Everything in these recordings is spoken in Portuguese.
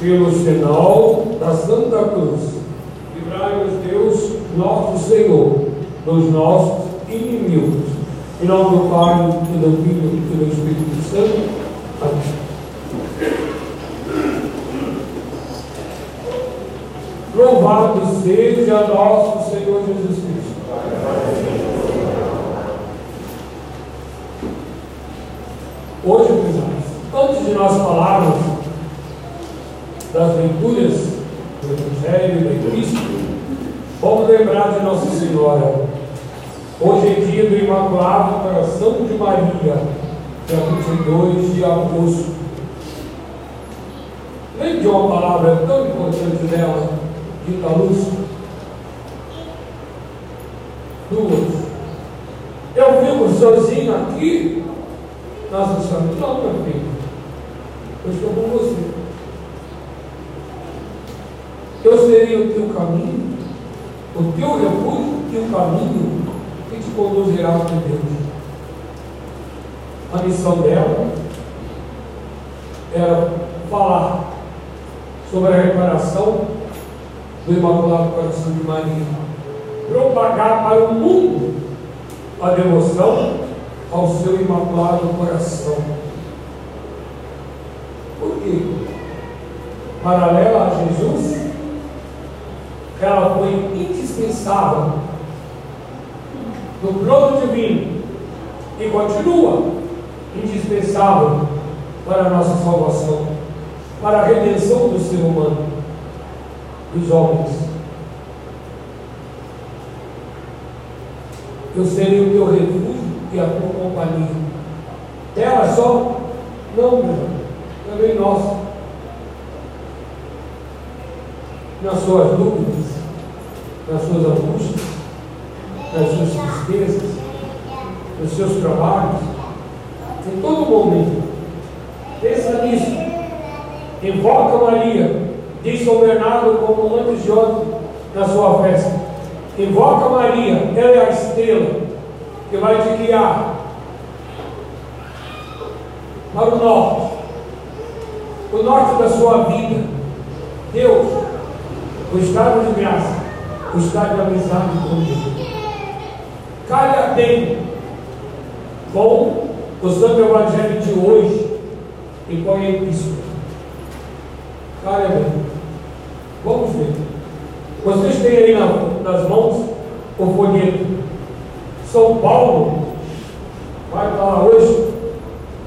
pelo sinal da Santa Cruz. Livrai-nos, Deus, nosso Senhor, dos nossos inimigos. Em nome do Pai, e do Filho e do Espírito Santo. Amém. Louvado seja nosso Senhor Jesus Cristo. Hoje, antes de nós falarmos das leituras do Evangelho de Cristo, vamos lembrar de Nossa Senhora. Hoje é dia do Imaculado Coração de Maria, dia 22 de agosto. Lembre de uma palavra tão importante dela, dita luz. Duas. Eu vivo sozinho aqui nossa Senhora, não, meu filho, eu estou com você. Eu serei o teu caminho, o teu refúgio o caminho que te conduzirá a Deus. A missão dela era falar sobre a reparação do Imaculado Coração de Maria, propagar para o mundo a devoção ao seu imaculado coração. Por quê? Paralela a Jesus, ela foi indispensável no plano divino e continua indispensável para a nossa salvação, para a redenção do ser humano, dos homens. Eu serei o teu refúgio e a tua companhia. Ela só? Não. Também nós. Nas suas dúvidas, nas suas angústias, nas suas tristezas, nos seus trabalhos, em todo momento. Pensa nisso. Invoca Maria, diz São Bernardo como antes de ontem na sua festa. Invoca Maria, ela é a estrela que vai te guiar para o norte, o norte da sua vida. Deus, o estado de graça, estado de amizade comigo. Calha bem com o Santo Evangelho de hoje e com a Epístola. Calha bem. Vamos ver. Vocês têm aí nas mãos o folheto. São Paulo vai falar hoje,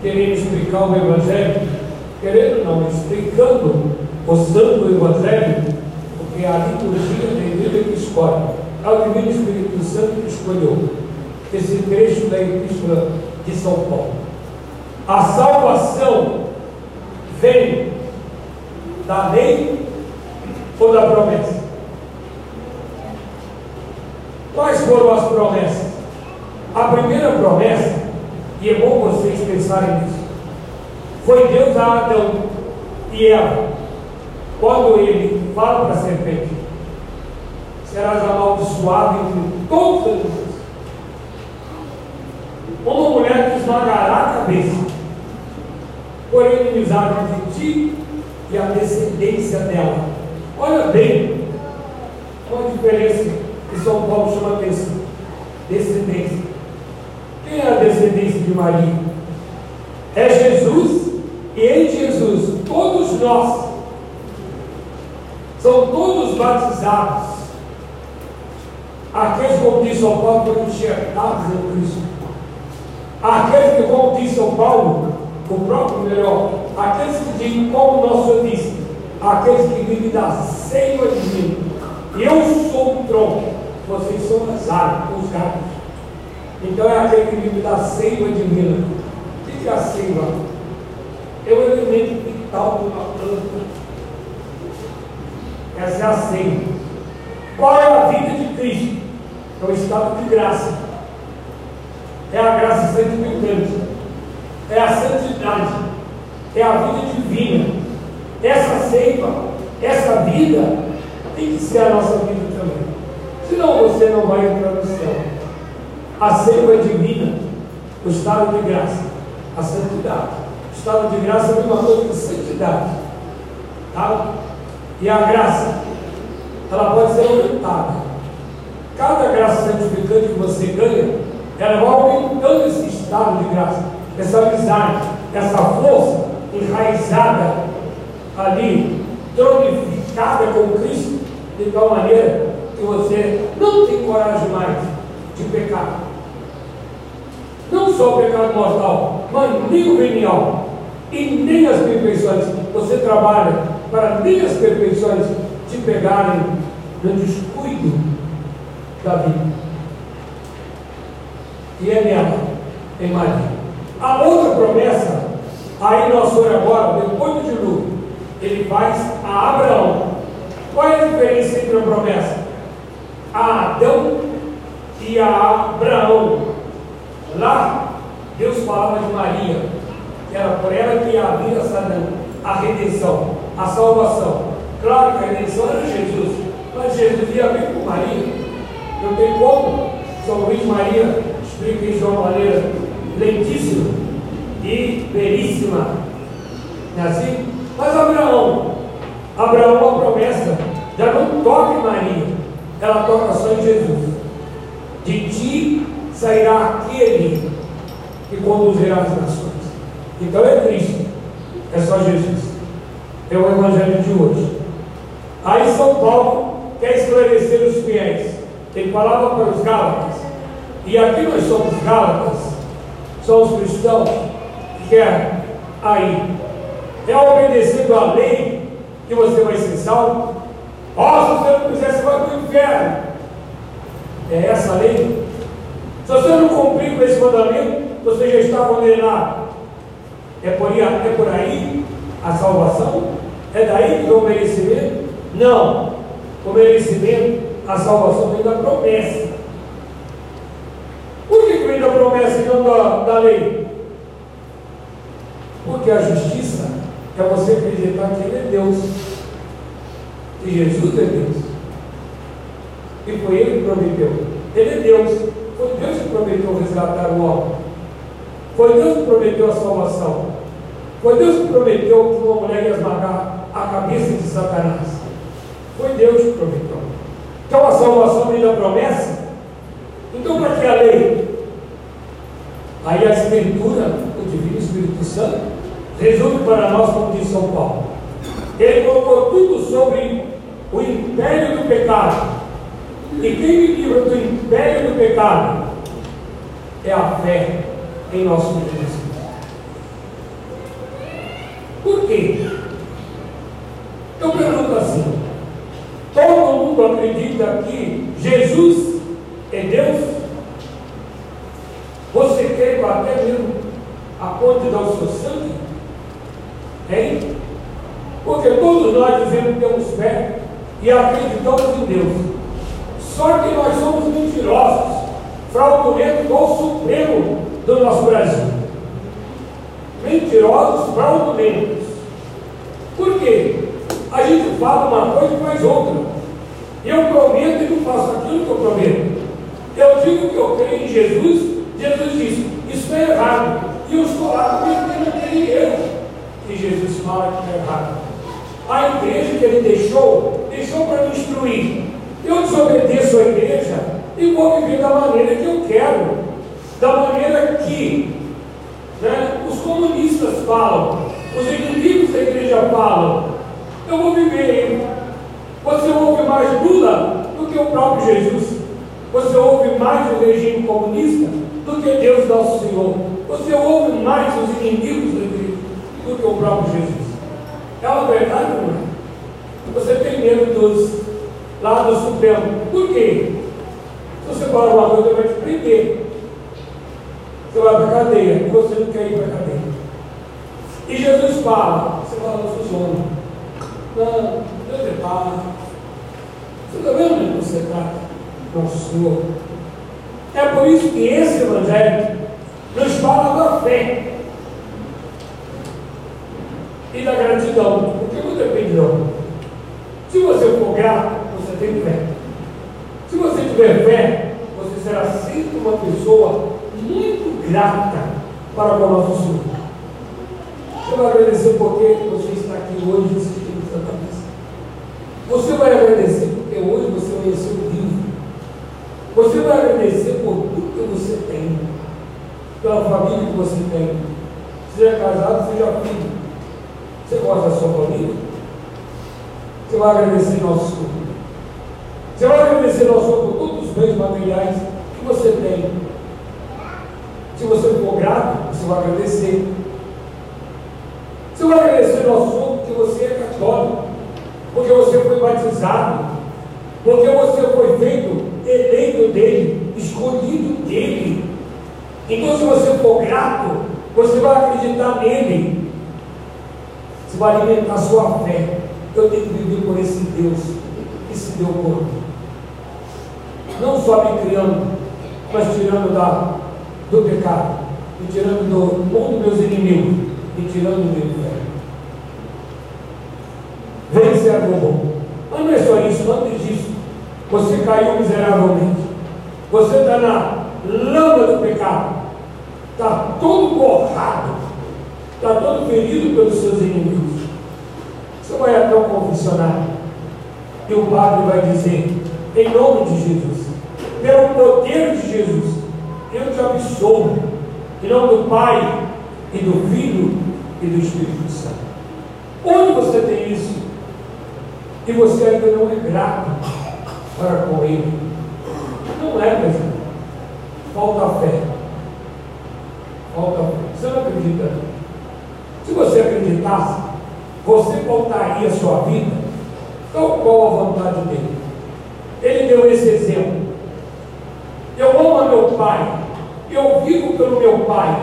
querendo explicar o Evangelho, querendo não, explicando o Santo Evangelho, porque a liturgia Bíblia que escolhe, é o Divino Espírito Santo que escolheu esse trecho da Epístola de São Paulo. A salvação vem da lei ou da promessa? Quais foram as promessas? A primeira promessa, e é bom vocês pensarem nisso, foi Deus a Adão e Eva, quando ele fala para a serpente: serás amaldiçoado entre todas as pessoas. Uma mulher que esmagará a cabeça, por inimizade entre ti e a descendência dela. Olha bem, qual a diferença que São Paulo chama atenção: descendência. Quem é a descendência de Maria? É Jesus, e em Jesus, todos nós, são todos batizados. Aqueles, como diz São Paulo, foram enxertados em Cristo. Aqueles que, como diz São Paulo, o próprio melhor, aqueles que dizem, como o nosso disse, aqueles que vivem da seiva divina. Eu sou o tronco, vocês são as árvores, os gatos. Então é aquele que vive da seiva divina. O que é a seiva? É o elemento vital de uma planta. Essa é a seiva. Qual é a vida de Cristo? É o estado de graça. É a graça santificante. É a santidade. É a vida divina. Essa seiva, essa vida, tem que ser a nossa vida também. Senão você não vai entrar no céu a seiva divina, o estado de graça, a santidade. O estado de graça é uma coisa de santidade. Tá? E a graça, ela pode ser aumentada. Cada graça santificante que você ganha, ela vai aumentando esse estado de graça, essa amizade, essa força enraizada ali, tronificada com Cristo, de tal maneira que você não tem coragem mais de pecar. Não só o pecado mortal, mas nem o venial e nem as perfeições. Você trabalha para nem as perfeições te pegarem no descuido da vida. E é nela, em Maria. A outra promessa, aí nós for agora, depois do dilúvio, ele faz a Abraão. Qual é a diferença entre a promessa? A Adão e a Abraão. Lá, Deus falava de Maria, que era por ela que havia a redenção, a salvação. Claro que a redenção era Jesus, mas Jesus ia vir com Maria. Não tem como. São Luís Maria explica isso de uma maneira lentíssima e belíssima. Não é assim? Mas Abraão, Abraão, a promessa, já não toca em Maria, ela toca só em Jesus. De ti sairá aquele que conduzirá as nações. Então é Cristo, é só Jesus. É o Evangelho de hoje. Aí São Paulo quer esclarecer os fiéis. Ele falava para os Gálatas, e aqui nós somos Gálatas, somos cristãos, que é aí. É obedecendo a lei que você vai ser salvo. Ó, se você não fizer, você vai para o inferno. É essa a lei. Se você não cumprir com esse mandamento, você já está condenado. É por, aí, é por aí a salvação? É daí que vem o merecimento? Não. O merecimento, a salvação vem da promessa. Por que vem da promessa e não da, da lei? Porque a justiça é você acreditar que Ele é Deus. Que Jesus é Deus. E foi Ele que prometeu. Ele é Deus. Foi Deus que prometeu resgatar o homem. Foi Deus que prometeu a salvação. Foi Deus que prometeu que uma mulher ia esmagar a cabeça de Satanás. Foi Deus que prometeu. Então a salvação vem da promessa. Então para que a lei? Aí a Escritura, o Divino Espírito Santo, resume para nós como diz São Paulo. Ele colocou tudo sobre o império do pecado e quem me livra do império do pecado é a fé em nosso Jesus. Por quê? Eu pergunto assim: todo mundo acredita que Jesus é Deus? Você quer até mesmo a ponte dar o seu sangue? Hein? Porque todos nós dizemos que temos fé e acreditamos em Deus. Só que nós somos mentirosos, fraudulentos do supremo do nosso Brasil. Mentirosos, fraudulentos. Por quê? A gente fala uma coisa e faz outra. Eu prometo e não faço aquilo que eu prometo. Eu digo que eu creio em Jesus, Jesus diz, isso é errado. E eu estou lá cometendo aquele erro que Jesus fala que é errado. A igreja que ele deixou, deixou para me instruir. Eu desobedeço a igreja e vou viver da maneira que eu quero, da maneira que né, os comunistas falam, os inimigos da igreja falam. Eu vou viver. Você ouve mais Lula do que o próprio Jesus. Você ouve mais o regime comunista do que Deus nosso Senhor. Você ouve mais os inimigos da do que o próprio Jesus. É uma verdade, não é? Você tem medo dos lá do Supremo. Por quê? Se você fala uma coisa, vai te prender. Você vai para a cadeia e você não quer ir para a cadeia. E Jesus fala, você fala, eu sou homem. É pai. Você está vendo onde você está? Nosso Senhor. É por isso que esse Evangelho nos fala da fé e da gratidão. Porque não depende não. Se você for grato, tem fé. Se você tiver fé, você será sempre uma pessoa muito grata para o nosso Senhor. Eu agradecer porque você está aqui hoje Você vai agradecer porque hoje você conheceu vivo. Você vai agradecer por tudo que você tem, pela família que você tem. Seja casado, seja filho. Você gosta da sua família? Você vai agradecer nosso Senhor. Você vai agradecer ao Senhor por todos os bens materiais que você tem. Se você for grato, você vai agradecer. Você vai agradecer ao Senhor porque você é católico, porque você foi batizado, porque você foi feito eleito dele, escolhido dele. Então, se você for grato, você vai acreditar nele. Você vai alimentar sua fé. Eu tenho que viver por esse Deus que se deu por mim. Não só me criando, mas tirando da, do pecado, e tirando do mundo meus inimigos, e tirando do inferno. Bom. Mas não é só isso, antes disso, você caiu miseravelmente. Você está na lama do pecado. Está todo borrado. Está todo ferido pelos seus inimigos. Você vai até o confessionário. E o padre vai dizer, em nome de Jesus, pelo poder de Jesus, eu te absolvo, em nome do Pai, e do Filho, e do Espírito Santo. Onde você tem isso? E você ainda não é grato para com Ele. Não é, irmão. Falta fé. Falta fé. Você não acredita? Se você acreditasse, você voltaria a sua vida tal qual a vontade dele. Ele deu esse exemplo. Eu amo a meu pai, eu vivo pelo meu pai,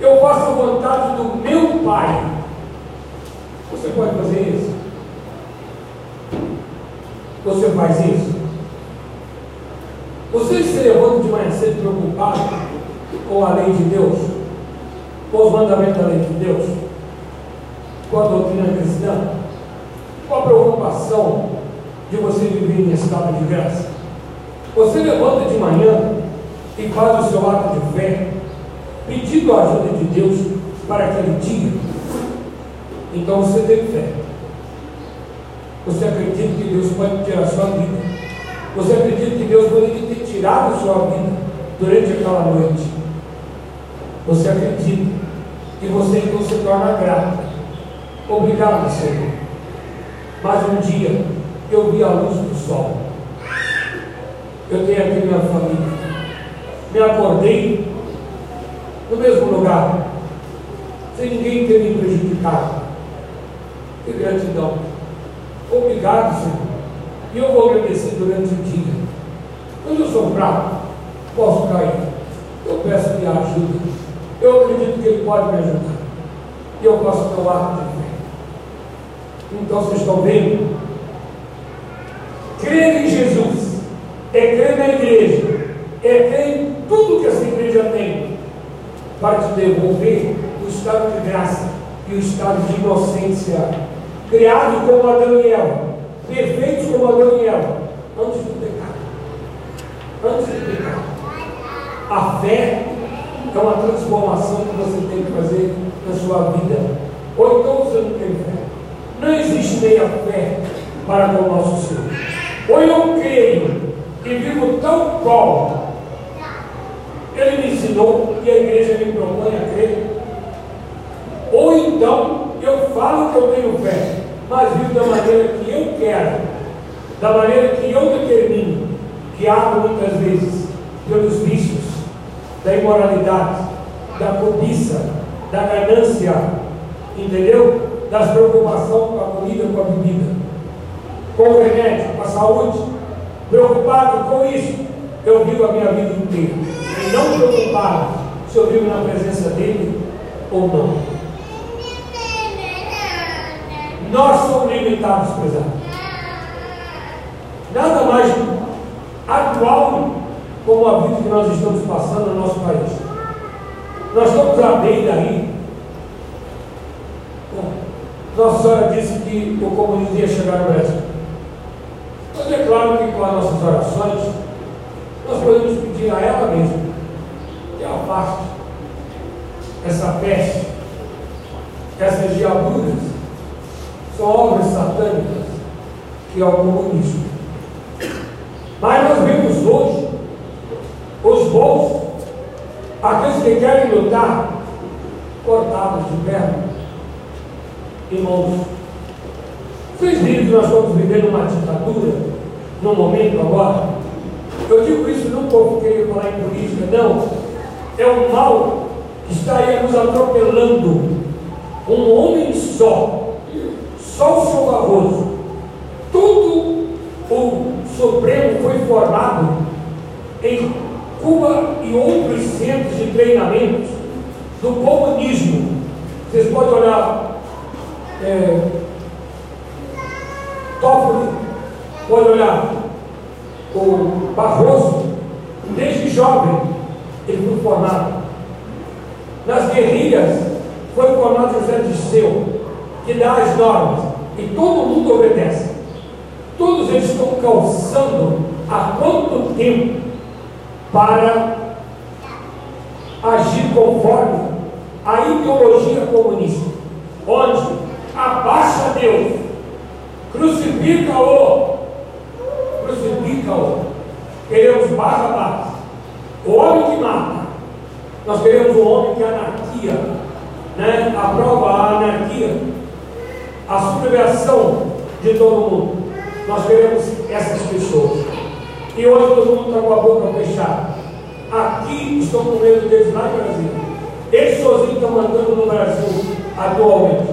eu faço a vontade do meu pai. Você pode fazer isso? Você faz isso? Você se levanta de manhã cedo preocupado com a lei de Deus, com os mandamentos da lei de Deus, com a doutrina cristã, com a preocupação de você viver em estado de graça. Você levanta de manhã e faz o seu ato de fé, pedindo a ajuda de Deus para aquele dia. Então você tem fé. Você acredita que Deus pode tirar a sua vida. Você acredita que Deus poderia ter tirado a sua vida durante aquela noite. Você acredita. E você então se torna grato. Obrigado, Senhor. Mais um dia eu vi a luz do sol. Eu tenho aqui minha família. Me acordei no mesmo lugar, sem ninguém ter me prejudicado. Que gratidão. Obrigado, Senhor. E eu vou agradecer durante o dia. Quando eu sou fraco, posso cair. Eu peço que ajuda. Eu acredito que Ele pode me ajudar. E eu posso ato de fé. Então vocês estão vendo? Crer em Jesus é crer na igreja, é crer em tudo que essa igreja tem para te devolver o estado de graça e o estado de inocência criados como Adão e Eva, perfeitos como Adão e Eva, antes do pecado. Antes do pecado. A fé é uma transformação que você tem que fazer na sua vida. Ou então você não tem fé. Não existe meia fé para com o nosso Senhor. Ou eu creio e vivo tão qual Ele me ensinou e a igreja me propõe a crer. Ou então eu falo que eu tenho fé, mas vivo da maneira que eu quero, da maneira que eu determino, que abro muitas vezes pelos vícios, da imoralidade, da cobiça, da ganância, entendeu? Das preocupações com a comida, com a bebida, com o remédio, com a saúde, preocupado com isso, eu vivo a minha vida inteira. E não preocupado se eu vivo na presença dele ou não. Nós somos limitados, prezado. Nada mais atual como a vida que nós estamos passando no nosso país. Nós estamos à beira aí. Nossa Senhora disse que o comunismo ia chegar no Brasil. Mas é claro que com as nossas orações, nós podemos pedir a ela mesma que afaste essa peste, essas diaburas obras satânicas que é o comunismo. Mas nós vemos hoje os bons, aqueles que querem lutar, cortados de perna. Irmãos, vocês viram que nós estamos vivendo uma ditadura no momento agora? Eu digo isso não porque querer falar em política, não. É o mal que está aí nos atropelando. Um homem só, só o seu Barroso. Todo o Supremo foi formado em Cuba e outros centros de treinamentos do comunismo. Vocês podem olhar é, Toffoli, pode olhar o Barroso, desde jovem ele foi formado. Nas guerrilhas foi formado José Disseu, que dá as normas, e todo mundo obedece. Todos eles estão calçando há quanto tempo para agir conforme a ideologia comunista, onde abaixa Deus, crucifica-o, crucifica-o. Queremos Barrabás, o homem que mata. Nós queremos um homem que é anarquia, né? aprova a anarquia, a subversão de todo mundo. Nós queremos essas pessoas. E hoje todo mundo está com a boca fechada. Aqui estão com medo deles lá em Brasília. Eles sozinhos estão mandando no Brasil atualmente.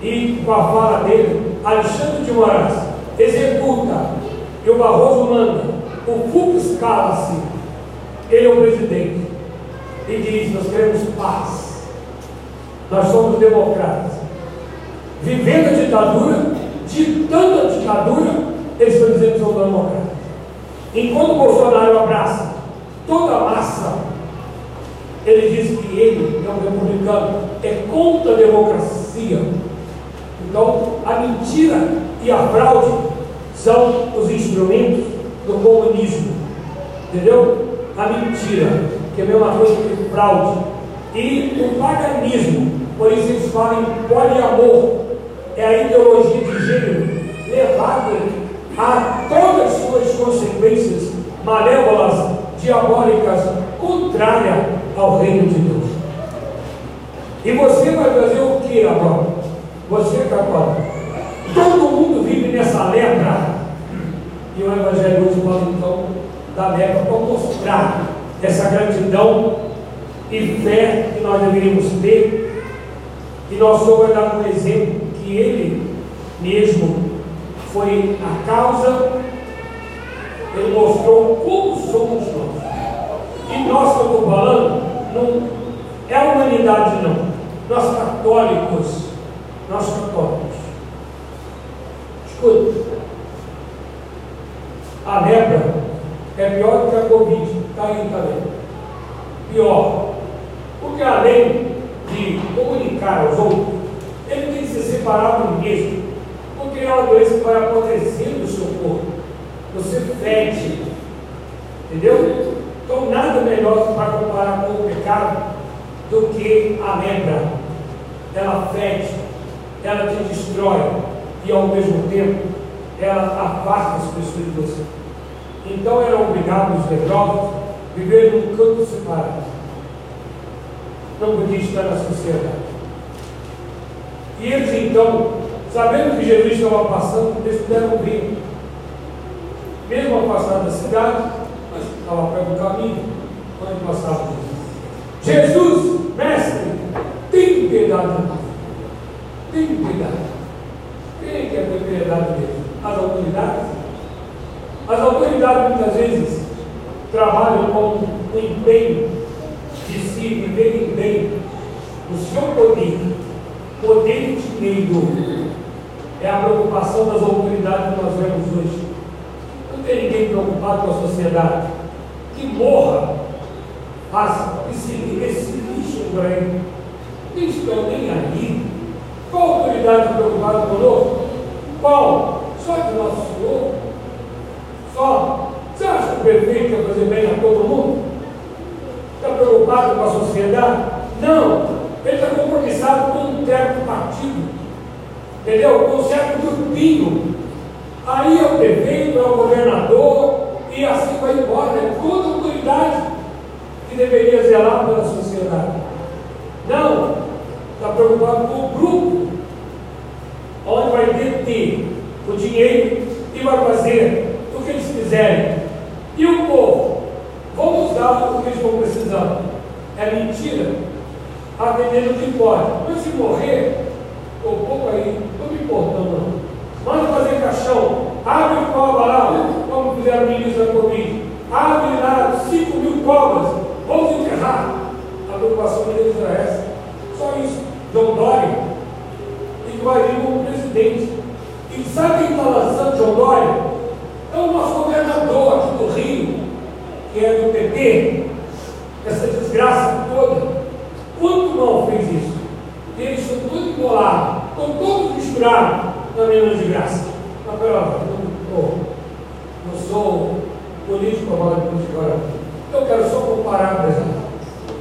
E com a fala dele, Alexandre de Moraes executa e o Barroso manda. O Fux cala-se. Ele é o presidente. E diz: Nós queremos paz. Nós somos democratas. Vivendo a ditadura, ditando a ditadura, eles estão dizendo que são democratas. Enquanto Bolsonaro abraça toda a massa ele diz que ele é um republicano, é contra a democracia. Então, a mentira e a fraude são os instrumentos do comunismo. Entendeu? A mentira, que é a mesma coisa que fraude. E o paganismo, por isso eles falam poliamor, é a ideologia de gênero levada a todas as suas consequências malévolas, diabólicas, contrárias ao reino de Deus. E você vai fazer o que agora? Você católico. Todo mundo vive nessa lepra. E o Evangelho hoje fala então da lepra para mostrar essa gratidão e fé que nós deveríamos ter. E Senhor vai dar um exemplo que Ele mesmo foi a causa, Ele mostrou como somos nós. E nós que eu estou falando, não é a humanidade não. Nós católicos, nós católicos. Escuta, a lepra é pior que a Covid, está aí também. Pior. Porque além de comunicar aos outros, ele tem que se separar do mesmo. Porque é uma doença que vai apodrecendo o seu corpo. Você fede. Entendeu? Então, nada melhor para comparar com o pecado do que a lepra. Ela fede, ela te destrói e, ao mesmo tempo, ela afasta as pessoas de você. Então, eram obrigados os leprosos viver num canto separado. Não podia estar na sociedade. E eles, então, sabendo que Jesus estava passando, eles puderam vir. Mesmo afastado da cidade, estava perto do caminho, quando passava Jesus. Jesus, mestre, tem piedade de nós. Tem piedade. Quem quer ter piedade dele? As autoridades? As autoridades muitas vezes trabalham com o empenho de se viverem bem o seu poder, poder e dinheiro. É a preocupação das autoridades que nós vemos hoje. Não tem ninguém preocupado com a sociedade que morra, as, esse, esse lixo por aí. Não estão nem aí. Qual autoridade preocupada conosco? Qual? Só de nosso Senhor? Só? Você acha que o prefeito quer fazer bem a todo mundo? Está preocupado com a sociedade? Não. Ele está compromissado Entendeu? Com um certo grupinho Aí é o prefeito, é o governador, e assim vai embora. É toda autoridade que deveria zelar pela sociedade. Não, está preocupado com o grupo, onde vai deter o dinheiro e vai fazer o que eles quiserem. E o povo? Vamos dar o que eles estão precisando. É mentira. Atendendo que pode. Mas se morrer, o povo aí, não me importando não. Manda fazer caixão. Abre o cobra lá, como fizeram o ministro da Covid. Abre lá 5 mil cobras. Vamos enterrar. A preocupação deles era essa. Só isso. João Dória. Vir como presidente. E sabe quem está lançando João Dória? É o nosso governador aqui do Rio, que é do PT. Essa desgraça toda. Quanto mal fez isso? Eles estão todos embolados, estão todos misturados na mesma desgraça. Mas pera não, não, não sou político falar de política agora. Eu quero só comparar, por exemplo,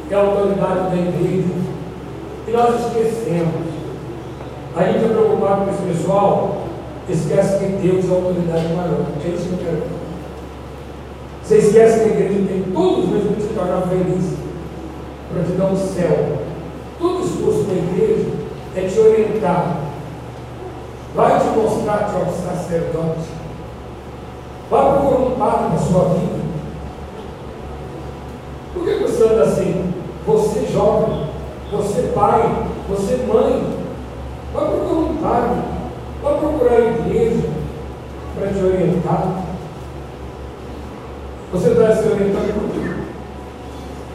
que é a autoridade da igreja. E nós esquecemos. A gente é preocupado com esse pessoal, esquece que Deus é a autoridade maior. É isso que eu quero. Você esquece que a igreja tem todos os meios para se tornar feliz, para te dar um céu. Todo esforço da igreja é te orientar. Vai te mostrar que é um sacerdote. Vai procurar um padre na sua vida. Por que você anda assim? Você jovem, você pai, você mãe. Vai procurar um padre. Vai procurar a igreja para te orientar. Você está se orientando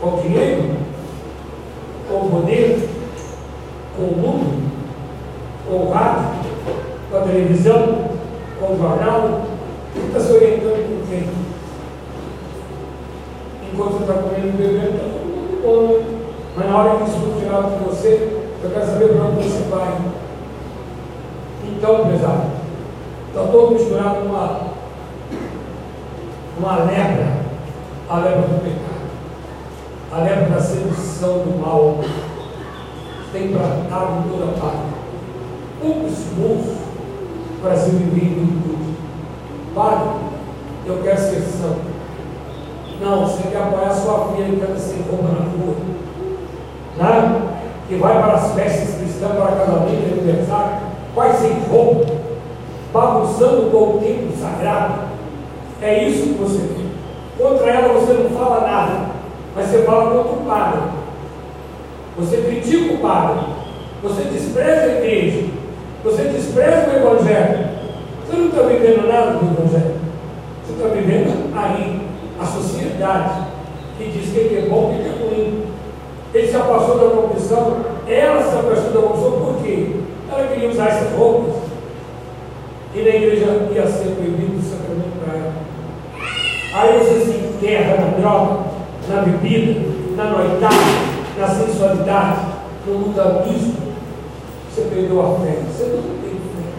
com o dinheiro? Com o poder? Com o mundo? Com o rádio? Com a televisão? Com o jornal? Você está se orientando com quem? Enquanto está comendo e bebendo, está mundo bom, né? Mas na hora que isso tirado de você, eu quero saber para onde você vai. Então, pesado, está todo misturado numa uma lepra, a lepra do pecado, a lepra da sedução do mal, tem tratado em toda parte. Poucos moços para se viver em virtude. Padre, eu quero ser santo. Não, você quer apoiar sua filha que anda sem roupa na rua. Né? Que vai para as festas cristãs, para casamento, aniversário, vai sem roupa, bagunçando com o templo sagrado é isso que você vê. Contra ela você não fala nada, mas você fala contra o padre. Você critica o padre. Você despreza a igreja. Você despreza o evangelho. Você não está vivendo nada do evangelho. Você está vivendo aí a sociedade que diz que é bom e que é ruim. Ele se afastou da confissão, ela se afastou da confissão por quê? Ela queria usar essas roupas. E na igreja ia ser proibido o sacramento para ela. Aí você se enterra na droga, na bebida, na noitada, na sensualidade, no mundanismo. Você perdeu a fé. Você não tem fé.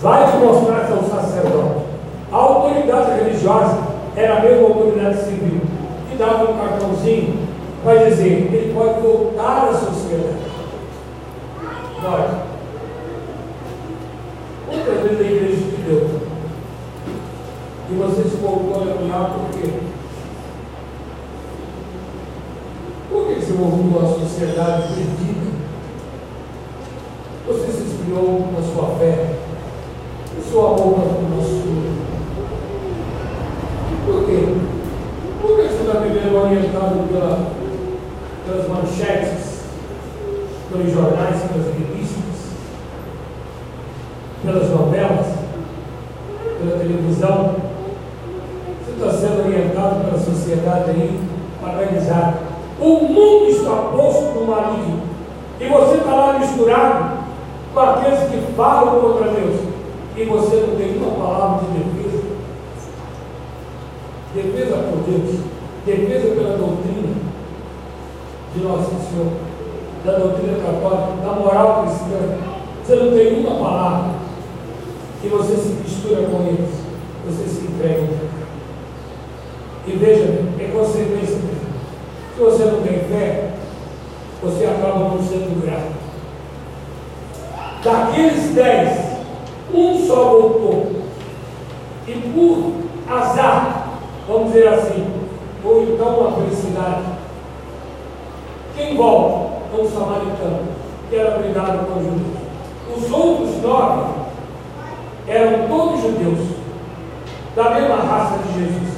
Vai te mostrar que é um sacerdote. A autoridade religiosa era a mesma autoridade civil. Que dava um cartãozinho para dizer, ele pode voltar à sociedade. Pode. Quantas vezes a igreja te deu? E você se voltou a olhar por quê? Voltou à sociedade perdida? Você se esfriou na sua fé, o seu amor o nosso Por quê? Por que você está vivendo orientado pela, pelas manchetes, pelos jornais, pelas revistas, pelas novelas, pela televisão? está sendo orientado pela sociedade aí, paralisado. O mundo está posto no maligno. E você está lá misturado com aqueles que falam contra Deus. E você não tem uma palavra de defesa. Defesa por Deus. Defesa pela doutrina de Nosso Senhor. Da doutrina católica, da moral cristã. Você não tem uma palavra. E você se mistura com eles. Você se entrega e veja, é consequência. Se você não tem fé, você acaba não sendo grato. Daqueles dez Um só voltou. E por azar, vamos dizer assim, ou então uma felicidade, quem volta? É um samaritano, que era brigado com os judeus. Os outros nove eram todos judeus, da mesma raça de Jesus.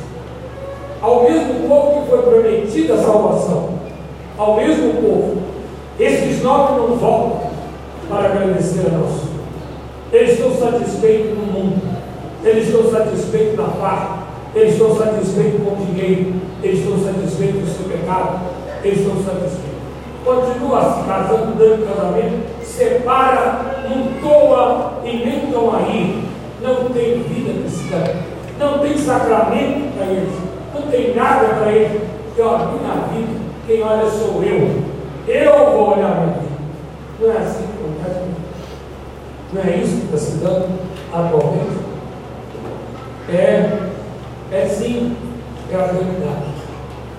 Ao mesmo povo que foi prometida a salvação, ao mesmo povo, esses nove não voltam para agradecer a nós. Eles estão satisfeitos no mundo, eles estão satisfeitos na paz, eles estão satisfeitos com o dinheiro, eles estão satisfeitos com o seu pecado, eles estão satisfeitos. Continua se casando, dando casamento, separa, não toa e nem estão aí. Não tem vida cristã, não tem sacramento para eles, não tem nada para eles. Porque ó, minha vida, quem olha sou eu. Eu vou olhar a minha vida. Não é assim que acontece? Não é isso que está se dando atualmente? É, é sim, é a realidade.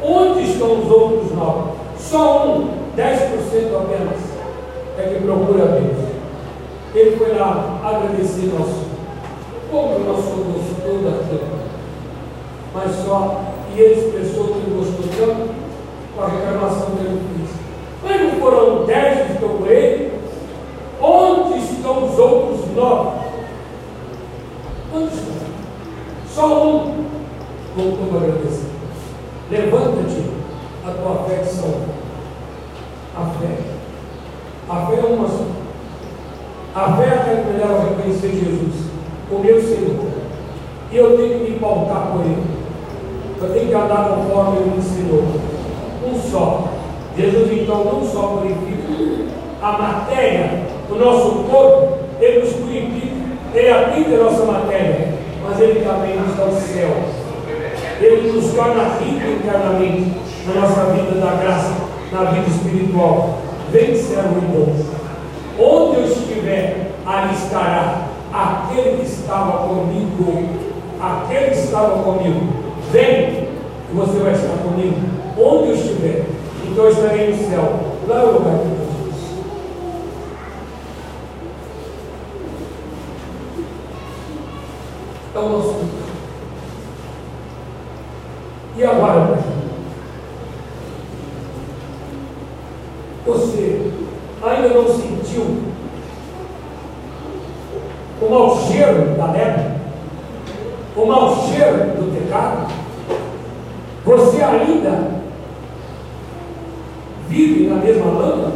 Onde estão os outros nove? Só um, 10% apenas, é que procura a Deus. Ele foi lá agradecer nosso. Como nós somos toda daquilo. Mas só, e ele expressou que ele gostou tanto com a reclamação que ele fez. Mas não foram dez que estão com ele? Onde estão os outros nove? Onde estão? Só um voltou para agradecer. Levanta-te, a tua fé que salva. A fé. A fé é uma só. A fé é que me leva a reconhecer Jesus, o meu Senhor. E eu tenho que me pautar por Ele. Eu tenho que andar conforme Ele me ensinou. Um só. Jesus então não só purifica a matéria do nosso corpo, Ele nos purifica, Ele aplica a nossa matéria, mas Ele também nos dá o céu. Ele nos torna ricos internamente na nossa vida da graça, na vida espiritual. Vem, servo bom. Onde eu estiver, ali estará aquele que estava comigo. Aquele que estava comigo. Vem, você vai estar comigo. Onde eu estiver, então eu estarei no céu. Lá o lugar de Jesus. É o nosso. E agora, pastor? Você ainda não sentiu o mau cheiro da lepra? O mau cheiro do pecado? Você ainda vive na mesma lâmpada?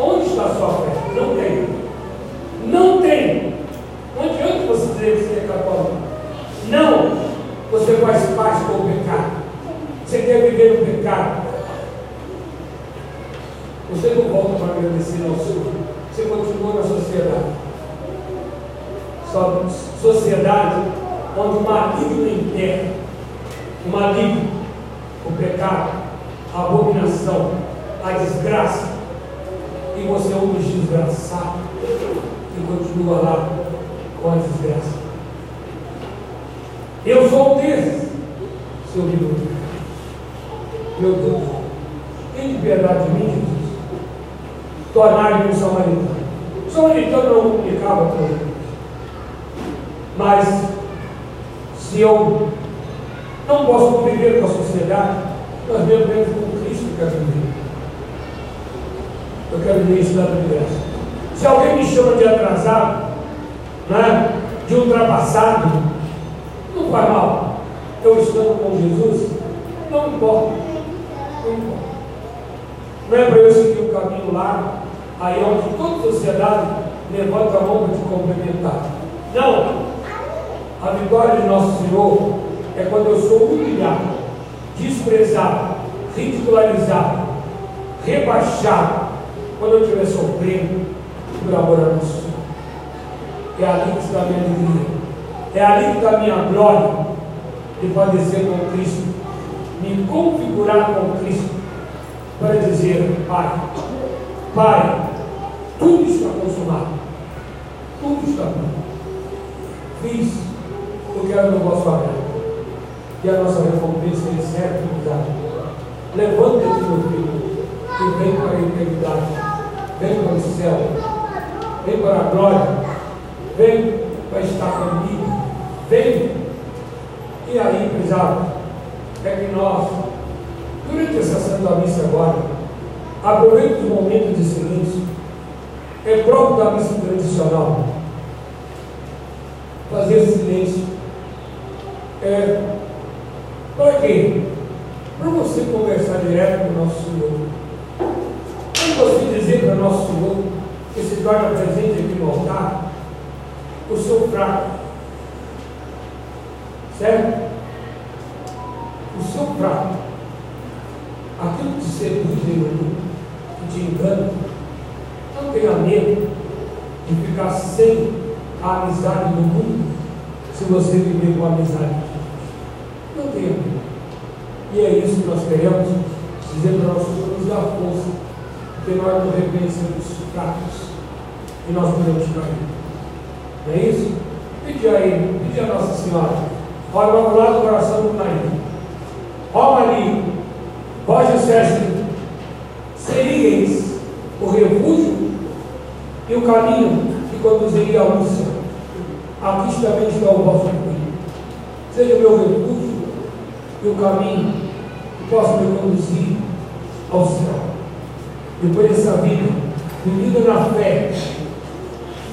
Onde está a sua fé? Não tem. Não tem. Não adianta você dizer que você é católico. Não. Você faz parte com o pecado. Você quer viver no pecado. Você não volta para agradecer ao Senhor. Você continua na sociedade. Só sociedade onde o maligno enterra. O maligno, o pecado, a abominação, a desgraça. E você é um dos desgraçados e continua lá com a desgraça. Eu sou um desses, seu livro. Meu Deus, tem de piedade de mim, Jesus. Tornar-me um samaritano. O samaritano não comunicava com ele. Mas, se eu não posso conviver com a sociedade, nós vivemos com Cristo que quero viver. Eu quero em estado de graça. Se alguém me chama de atrasado, né, de ultrapassado, não faz mal. Eu estando com Jesus, não importa. Não importa. Não é para eu seguir o caminho largo, aí onde toda a sociedade levanta a mão para te complementar. Não. A vitória de nosso Senhor é quando eu sou humilhado, desprezado, ridicularizado, rebaixado, quando eu estiver sofrendo por amor a nosso Senhor. É ali que está a minha alegria. É ali que está a minha glória de padecer com Cristo, me configurar com Cristo, para dizer, Pai, Pai, tudo está consumado, tudo está pronto. Fiz o que era no vosso agrado. E a nossa recompensa é certa e Levanta-te, meu filho, e vem para a eternidade, vem para o céu. vem para a glória, vem para estar comigo, vem. E aí, pesado, é que nós, durante essa Santa Missa agora, aproveite os momentos de silêncio, é próprio da missa tradicional, fazer silêncio. É, para quê? Para você conversar direto com o nosso Senhor. Você dizer para o nosso Senhor que se torna presente aqui no altar, o seu fraco. Certo? O seu fraco. Aquilo que seduz em mundo, que te engana. Não tenha medo de ficar sem a amizade do mundo se você viver com a amizade. Não tenha medo. E é isso que nós queremos dizer para nós nos dar força, porque nós nos reconhecemos fracos e nós podemos cair. Não é isso? Pede a Ele, pede a Nossa Senhora. Olha para o lado do coração do Naim. Ó Maria, vós disseste, seríeis o refúgio e o caminho que conduziria à luz. Aqui também está o vosso refúgio. Seja o meu refúgio e o caminho que possa me conduzir ao céu. Depois dessa vida, vivida na fé,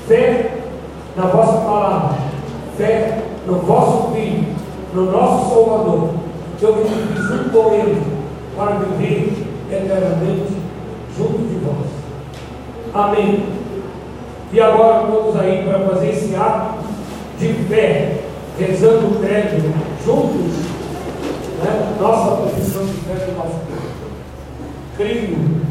fé na vossa palavra, fé no vosso Filho, no nosso Salvador, que eu me junto Ele para viver eternamente junto de vós. Amém. E agora vamos aí para fazer esse ato de fé, rezando o credo juntos, né? nossa profissão de fé do nosso Creio